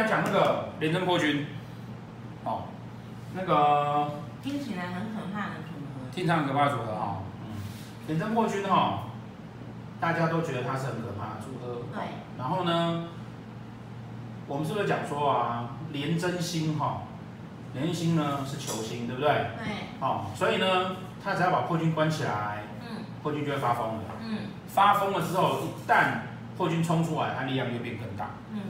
来讲那个廉贞破军。哦，那个听起来很可怕的组合。听起来很可怕的组合哈。嗯。廉贞破军哈，大家都觉得他是很可怕的组合。对。然后呢，我们是不是讲说啊，廉贞星哈，廉贞星呢是球星，对不对？对。哦，所以呢，他只要把破军关起来，嗯，破军就会发疯了。嗯。发疯了之后，一旦破军冲出来，它力量就变更大。嗯。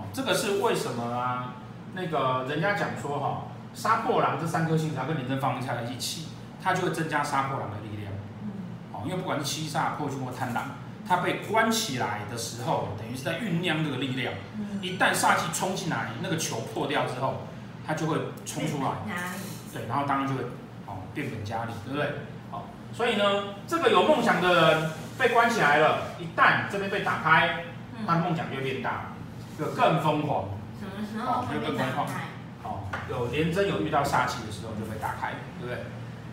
哦，这个是为什么啊？那个人家讲说哈、哦，杀破狼这三颗星只要跟廉贞放在一起，它就会增加杀破狼的力量。嗯。哦，因为不管是七煞、破军或贪狼，它被关起来的时候，等于是在酝酿这个力量。嗯。一旦煞气冲进来，那个球破掉之后，它就会冲出来。对，然后当然就会哦变本加厉，对不对？好，所以呢，这个有梦想的人被关起来了，一旦这边被打开，他的梦想就会变大，就更疯狂。什么时候会被打开？哦，有廉贞有遇到煞气的时候就被打开，对不对？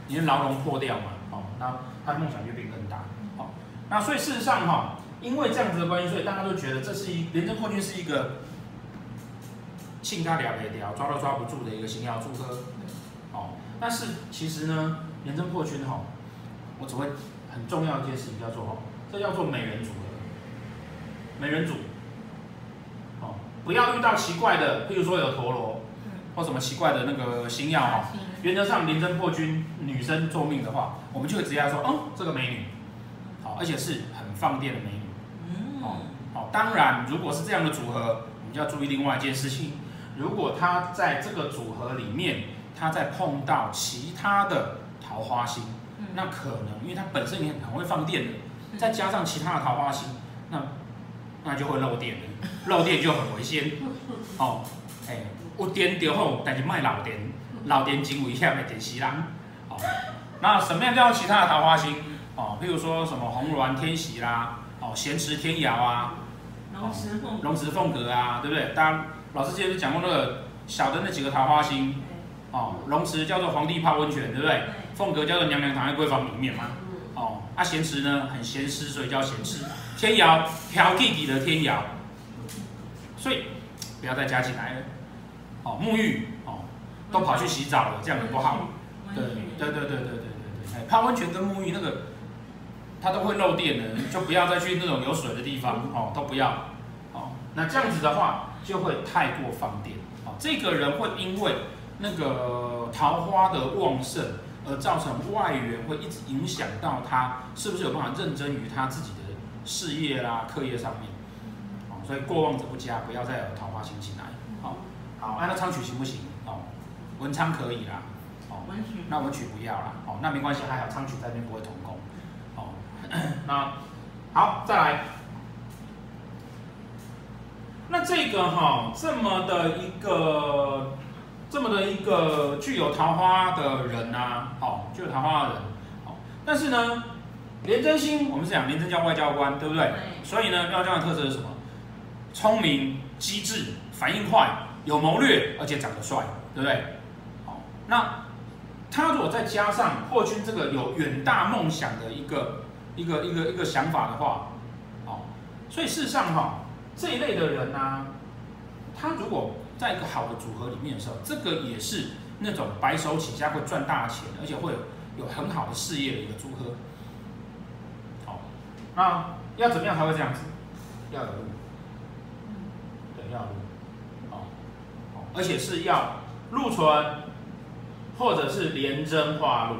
你的牢笼破掉嘛，哦，那他的梦想就变更大。好，那所以事实上哈，因为这样子的关系，所以大家都觉得这是一廉贞破军是一个性他了没掉，抓都抓不住的一个星曜组合。哦，但是其实呢，廉贞破军哈，我只会很重要一件事情叫做哦，这叫做美人组合，美人组。哦，不要遇到奇怪的，譬如说有陀螺，或什么奇怪的那个星耀哈。原则上，廉贞破军女生做命的话，我们就会直接说，嗯，这个美女，好，而且是很放电的美女。哦，好，当然，如果是这样的组合，我们就要注意另外一件事情，如果她在这个组合里面。她在碰到其他的桃花星，那可能因为她本身也很会放电的，再加上其他的桃花星，那那就会漏电了，漏电就很危险。哦，哎、欸，有电就好，但是卖漏电，漏电真危险的电死人。哦，那什么样叫其他的桃花星？哦，譬如说什么红鸾天喜啦，哦，咸池天姚啊，龙池凤，龙池凤阁啊，对不对？当然，老师之前就讲过那个小的那几个桃花星。哦，龙池叫做皇帝泡温泉，对不对？凤阁叫做娘娘躺在闺房里面嘛。哦，啊咸池呢很咸湿，所以叫咸池。天姚挑弟弟的天窑，所以不要再加进来了。哦，沐浴哦，都跑去洗澡了，这样子不好。对对对对对对对对。哎，泡温泉跟沐浴那个，它都会漏电的，就不要再去那种有水的地方哦，都不要。哦，那这样子的话就会太过放电。哦，这个人会因为。那个桃花的旺盛，而造成外援会一直影响到他，是不是有办法认真于他自己的事业啦、课业上面？哦，所以过望者不佳，不要再有桃花星进来。好，好，按照昌曲行不行？哦，文昌可以啦。哦，文曲，那文曲不要啦。哦，那没关系，还好昌曲在那边不会同工。哦，那好，再来。那这个哈，这么的一个。这么的一个具有桃花的人呐、啊，好、哦，具有桃花的人，好、哦，但是呢，廉贞星，我们是讲廉贞叫外交官，对不对？对。所以呢，外交官的特色是什么？聪明、机智、反应快、有谋略，而且长得帅，对不对？好、哦，那他如果再加上破军这个有远大梦想的一个一个一个一个想法的话，好、哦，所以事实上哈、哦，这一类的人呢、啊，他如果在一个好的组合里面的时候，这个也是那种白手起家会赚大钱，而且会有有很好的事业的一个组合。好，那要怎么样才会这样子？要有路，对，要有路。好，而且是要禄存，或者是廉贞化路。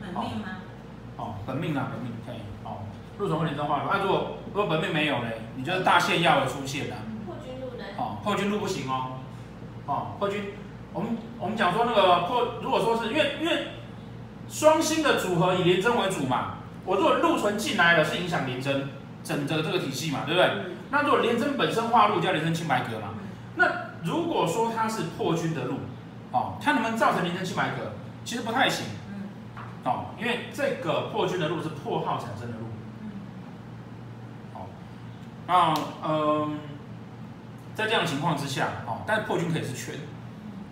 本命吗？哦，本命啊，本命可以。哦，禄存或廉贞化禄。啊，如果如果本命没有呢？你就是大限要有出现的。哦，破军路不行哦。哦，破军，我们我们讲说那个破，如果说是因为因为双星的组合以连贞为主嘛，我如果禄存进来了是影响连贞整个这个体系嘛，对不对？那如果连贞本身化路叫连贞清白格嘛，那如果说它是破军的路，哦，它能不能造成连贞清白格？其实不太行。哦，因为这个破军的路是破耗产生的禄。好，那嗯。在这样的情况之下，哦，但是破军可以是全，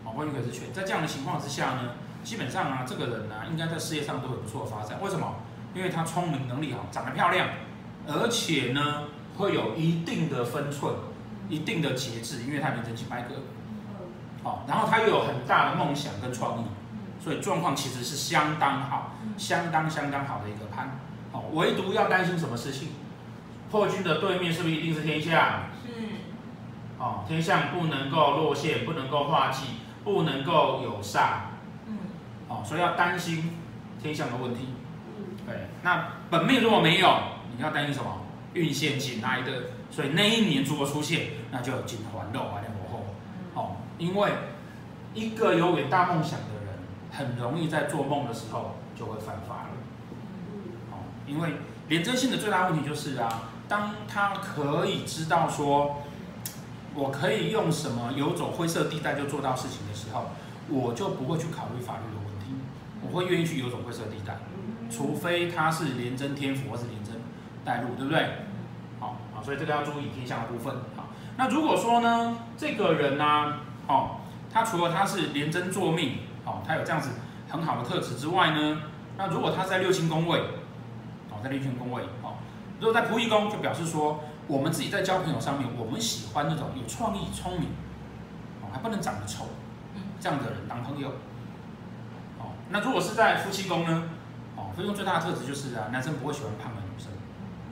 哦，破军可以是全。在这样的情况之下呢，基本上啊，这个人呢、啊，应该在事业上都有不错的发展。为什么？因为他聪明能力好，长得漂亮，而且呢，会有一定的分寸，一定的节制，因为他连真金白格，哦，然后他又有很大的梦想跟创意，所以状况其实是相当好，相当相当好的一个盘，哦，唯独要担心什么事情？破军的对面是不是一定是天相？是，哦，天象不能够落陷，不能够化忌，不能够有煞，嗯，哦，所以要担心天象的问题。对，那本命如果没有，你要担心什么？运线紧来的，所以那一年如果出现，那就紧环肉啊，两火后。哦，因为一个有远大梦想的人，很容易在做梦的时候就会犯法了。哦，因为廉贞性的最大问题就是啊，当他可以知道说，我可以用什么游走灰色地带就做到事情的时候，我就不会去考虑法律的问题，我会愿意去游走灰色地带。除非他是廉贞天府或是廉贞带路，对不对？好，好，所以这个要注意天象的部分。好，那如果说呢，这个人呢、啊，哦，他除了他是廉贞坐命，哦，他有这样子很好的特质之外呢，那如果他在六亲宫位，哦，在六亲宫位，哦，如果在仆役宫，就表示说我们自己在交朋友上面，我们喜欢那种有创意、聪明，哦，还不能长得丑，这样的人当朋友。哦，那如果是在夫妻宫呢？哦夫妻宫最大的特质就是啊，男生不会喜欢胖的女生，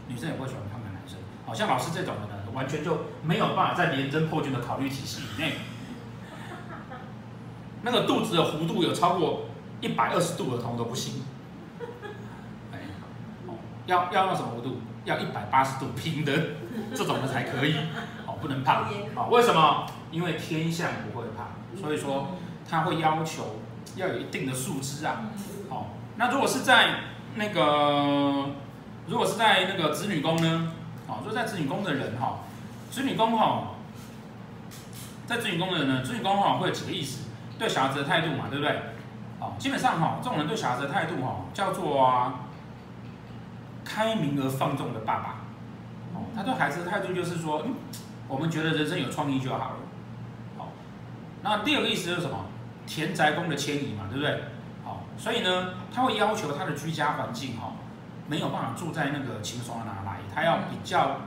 女生也不会喜欢胖的男生。好像老师这种的呢，完全就没有办法在廉贞破军的考虑体系以内。那个肚子的弧度有超过一百二十度的，通都不行。哎，哦，要要用什么弧度？要一百八十度平的这种的才可以。哦，不能胖。哦，为什么？因为天象不会胖，所以说他会要求要有一定的素质啊。哦。那如果是在那个，如果是在那个子女宫呢？哦，就在子女宫的人哈，子女宫哈，在子女宫的人呢，子女宫哈会有几个意思？对小孩子的态度嘛，对不对？哦，基本上哈，这种人对小孩子的态度哈，叫做啊，开明而放纵的爸爸。哦，他对孩子的态度就是说，嗯，我们觉得人生有创意就好了。好，那第二个意思是什么？田宅宫的迁移嘛，对不对？好所以呢，他会要求他的居家环境哈，没有办法住在那个清爽的哪来，他要比较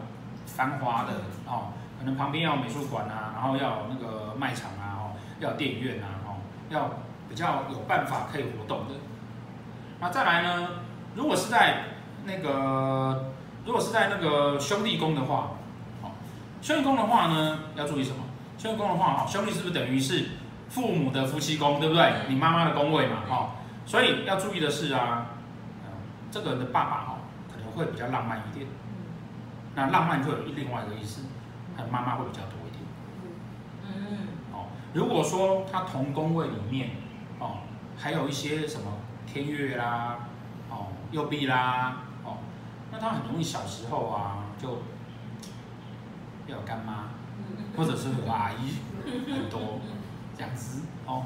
繁华的哦，可能旁边要有美术馆啊，然后要有那个卖场啊，哦，要有电影院啊，哦，要比较有办法可以活动的。那再来呢，如果是在那个如果是在那个兄弟宫的话，哦，兄弟宫的话呢，要注意什么？兄弟宫的话，哈，兄弟是不是等于是父母的夫妻宫，对不对？你妈妈的宫位嘛，哈。所以要注意的是啊，呃、这个人的爸爸哈、哦、可能会比较浪漫一点，那浪漫就有另外一个意思，他的妈妈会比较多一点。嗯，哦，如果说他同宫位里面哦，还有一些什么天月啦，哦，右臂啦，哦，那他很容易小时候啊就要有干妈，或者是有阿姨很多这样子哦，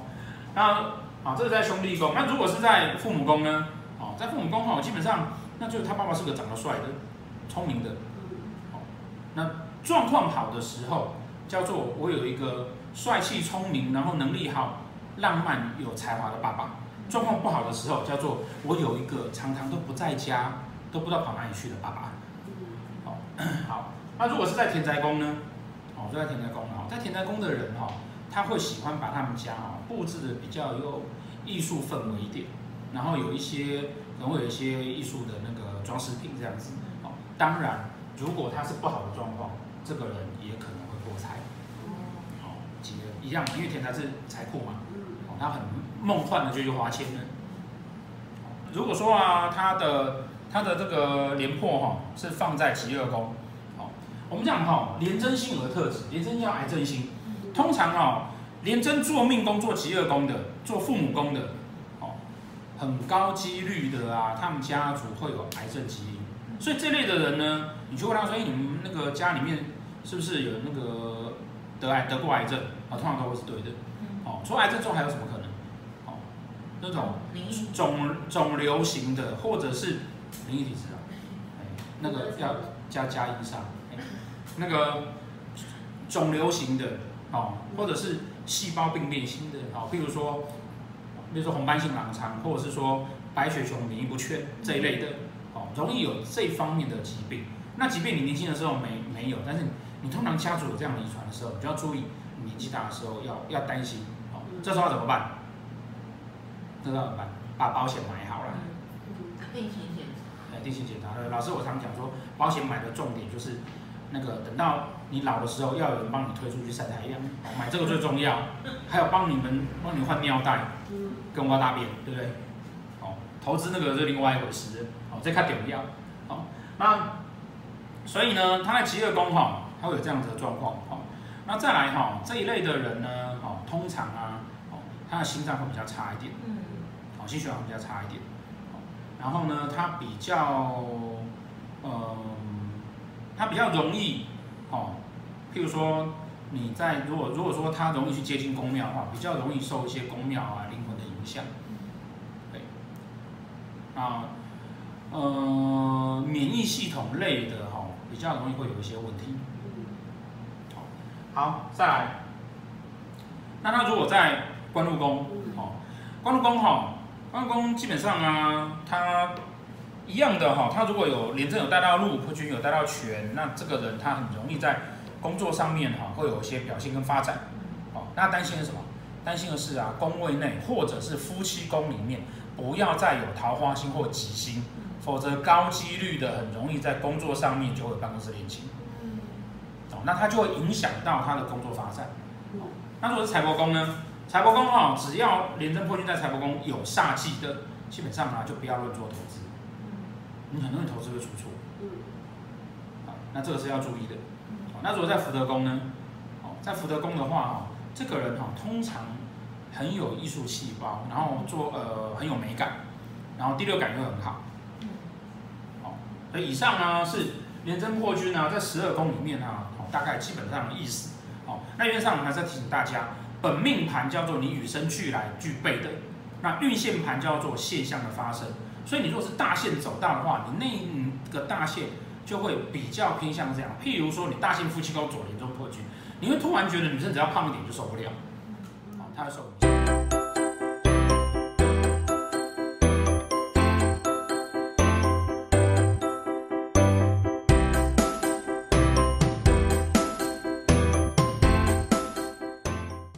那。啊，这是在兄弟宫。那如果是在父母宫呢？哦，在父母宫哦，基本上那就是他爸爸是个长得帅的、聪明的。哦，那状况好的时候，叫做我有一个帅气、聪明，然后能力好、浪漫、有才华的爸爸。状况不好的时候，叫做我有一个常常都不在家，都不知道跑哪里去了爸爸。好，好。那如果是在田宅宫呢？哦，就在田宅宫哦，在田宅宫的人哈，他会喜欢把他们家哦布置的比较有。艺术氛围一点，然后有一些可能会有一些艺术的那个装饰品这样子。哦，当然，如果他是不好的状况，这个人也可能会破财。哦，几个一样，因为田宅是财库嘛。哦，他很梦幻的就去花钱呢。如果说啊，他的他的这个廉破哈是放在疾厄宫。好，我们讲哈，廉贞星有个特质，廉贞叫癌症星，通常啊。廉贞做命宫、做疾厄宫的、做父母宫的，哦，很高几率的啊，他们家族会有癌症基因。所以这类的人呢，你去问他说：“哎，你们那个家里面是不是有那个得癌得过癌症？”啊，通常都会是对的。哦，除了癌症之后还有什么可能？哦，那种肿肿瘤型的，或者是灵异体质啊，哎，那个要加加一上，哎，那个肿瘤型的，哦，或者是。细胞病变型的，哦，譬如说，比如说红斑性狼疮，或者是说白血球免疫不全这一类的，哦，容易有这方面的疾病，那即便你年轻的时候没没有，但是你通常家族有这样的遗传的时候，你就要注意，你年纪大的时候要要担心。哦，这时候要怎么办？这时候怎么办？把保险买好了。哎，定期检查。老师，我常讲说，保险买的重点就是那个等到你老的时候，要有人帮你推出去晒太阳，买这个最重要。还有帮你们帮你换尿袋，跟挖大便，对不对？哦，投资那个是另外一回事。哦，这看重要。哦，那所以呢，他在疾厄宫哈，他会有这样子的状况。哦，那再来哈，这一类的人呢，哦，通常啊，哦，他的心脏会比较差一点。嗯。哦，心血管比较差一点。然后呢，他比较，呃，他比较容易，哦，譬如说你在如果如果说他容易去接近宫庙的话，比较容易受一些宫庙啊灵魂的影响，对，啊，呃，免疫系统类的哈，比较容易会有一些问题。好，好，再来，那他如果在官禄宫，哦，官禄宫哈。官禄基本上啊，他一样的哈，他如果有廉政有带到禄，破军有带到权，那这个人他很容易在工作上面哈会有一些表现跟发展。哦，那担心的是什么？担心的是啊，宫位内或者是夫妻宫里面不要再有桃花星或吉星，否则高几率的很容易在工作上面就会有办公室恋情。哦，那他就会影响到他的工作发展。那如果是财帛宫呢？财帛宫哈，只要廉贞破军在财帛宫有煞气的，基本上啊就不要乱做投资，你很容易投资会出错。好，那这个是要注意的。好，那如果在福德宫呢？好，在福德宫的话哈，这个人哈通常很有艺术细胞，然后做呃很有美感，然后第六感又很好。好，所以以上呢是廉贞破军呢在十二宫里面啊，大概基本上的意思。好，那原则上我们还是要提醒大家。本命盘叫做你与生俱来具备的，那运线盘叫做现象的发生。所以你如果是大线走大的话，你那个大线就会比较偏向这样。譬如说你大线夫妻宫左廉中破局，你会突然觉得女生只要胖一点就受不了，好，她会受不了。